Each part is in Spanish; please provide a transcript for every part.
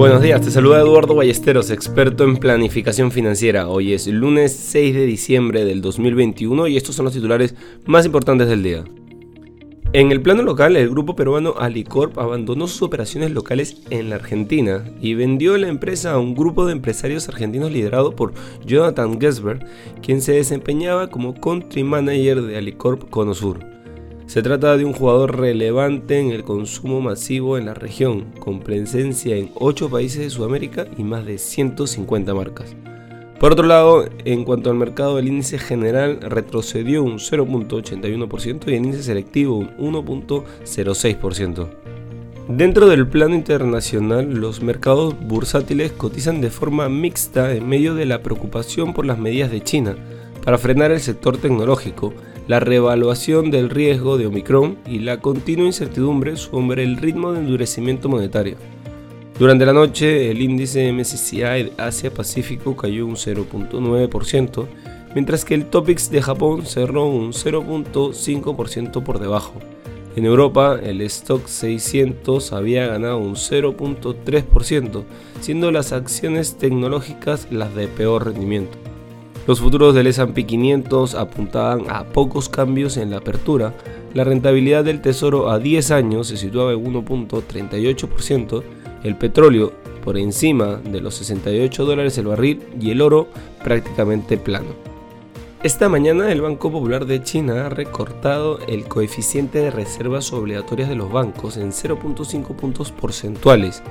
Buenos días, te saluda Eduardo Ballesteros, experto en planificación financiera. Hoy es lunes 6 de diciembre del 2021 y estos son los titulares más importantes del día. En el plano local, el grupo peruano Alicorp abandonó sus operaciones locales en la Argentina y vendió la empresa a un grupo de empresarios argentinos liderado por Jonathan Gesberg, quien se desempeñaba como country manager de Alicorp Conosur. Se trata de un jugador relevante en el consumo masivo en la región, con presencia en 8 países de Sudamérica y más de 150 marcas. Por otro lado, en cuanto al mercado, el índice general retrocedió un 0.81% y el índice selectivo un 1.06%. Dentro del plano internacional, los mercados bursátiles cotizan de forma mixta en medio de la preocupación por las medidas de China para frenar el sector tecnológico, la reevaluación del riesgo de Omicron y la continua incertidumbre sobre el ritmo de endurecimiento monetario. Durante la noche, el índice MSCI Asia-Pacífico cayó un 0.9%, mientras que el Topix de Japón cerró un 0.5% por debajo. En Europa, el stock 600 había ganado un 0.3%, siendo las acciones tecnológicas las de peor rendimiento. Los futuros del S&P 500 apuntaban a pocos cambios en la apertura. La rentabilidad del tesoro a 10 años se situaba en 1.38%, el petróleo por encima de los 68 dólares el barril y el oro prácticamente plano. Esta mañana el Banco Popular de China ha recortado el coeficiente de reservas obligatorias de los bancos en 0.5 puntos porcentuales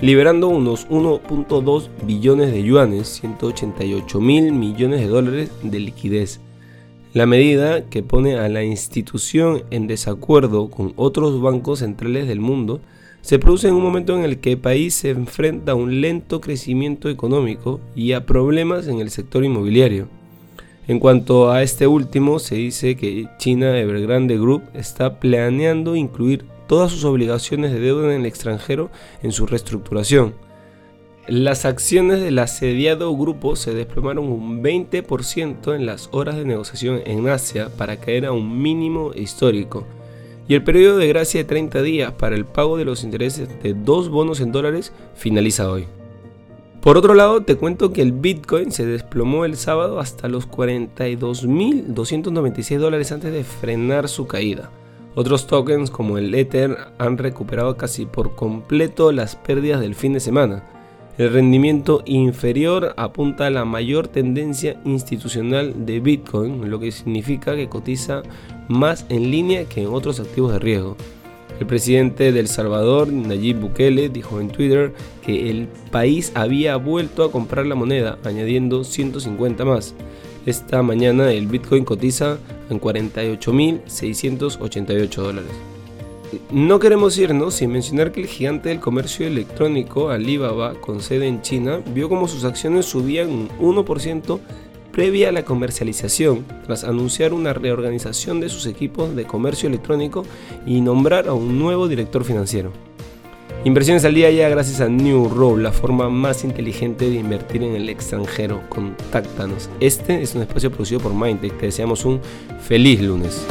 liberando unos 1.2 billones de yuanes, 188 mil millones de dólares de liquidez. La medida que pone a la institución en desacuerdo con otros bancos centrales del mundo se produce en un momento en el que el país se enfrenta a un lento crecimiento económico y a problemas en el sector inmobiliario. En cuanto a este último, se dice que China Evergrande Group está planeando incluir todas sus obligaciones de deuda en el extranjero en su reestructuración. Las acciones del asediado grupo se desplomaron un 20% en las horas de negociación en Asia para caer a un mínimo histórico. Y el periodo de gracia de 30 días para el pago de los intereses de dos bonos en dólares finaliza hoy. Por otro lado, te cuento que el Bitcoin se desplomó el sábado hasta los 42.296 dólares antes de frenar su caída. Otros tokens como el Ether han recuperado casi por completo las pérdidas del fin de semana. El rendimiento inferior apunta a la mayor tendencia institucional de Bitcoin, lo que significa que cotiza más en línea que en otros activos de riesgo. El presidente de El Salvador, Nayib Bukele, dijo en Twitter que el país había vuelto a comprar la moneda, añadiendo 150 más. Esta mañana el Bitcoin cotiza en 48.688 dólares. No queremos irnos sin mencionar que el gigante del comercio electrónico Alibaba, con sede en China, vio como sus acciones subían un 1% previa a la comercialización, tras anunciar una reorganización de sus equipos de comercio electrónico y nombrar a un nuevo director financiero. Inversiones al día ya gracias a New Row, la forma más inteligente de invertir en el extranjero. Contáctanos. Este es un espacio producido por Mindtech. Te deseamos un feliz lunes.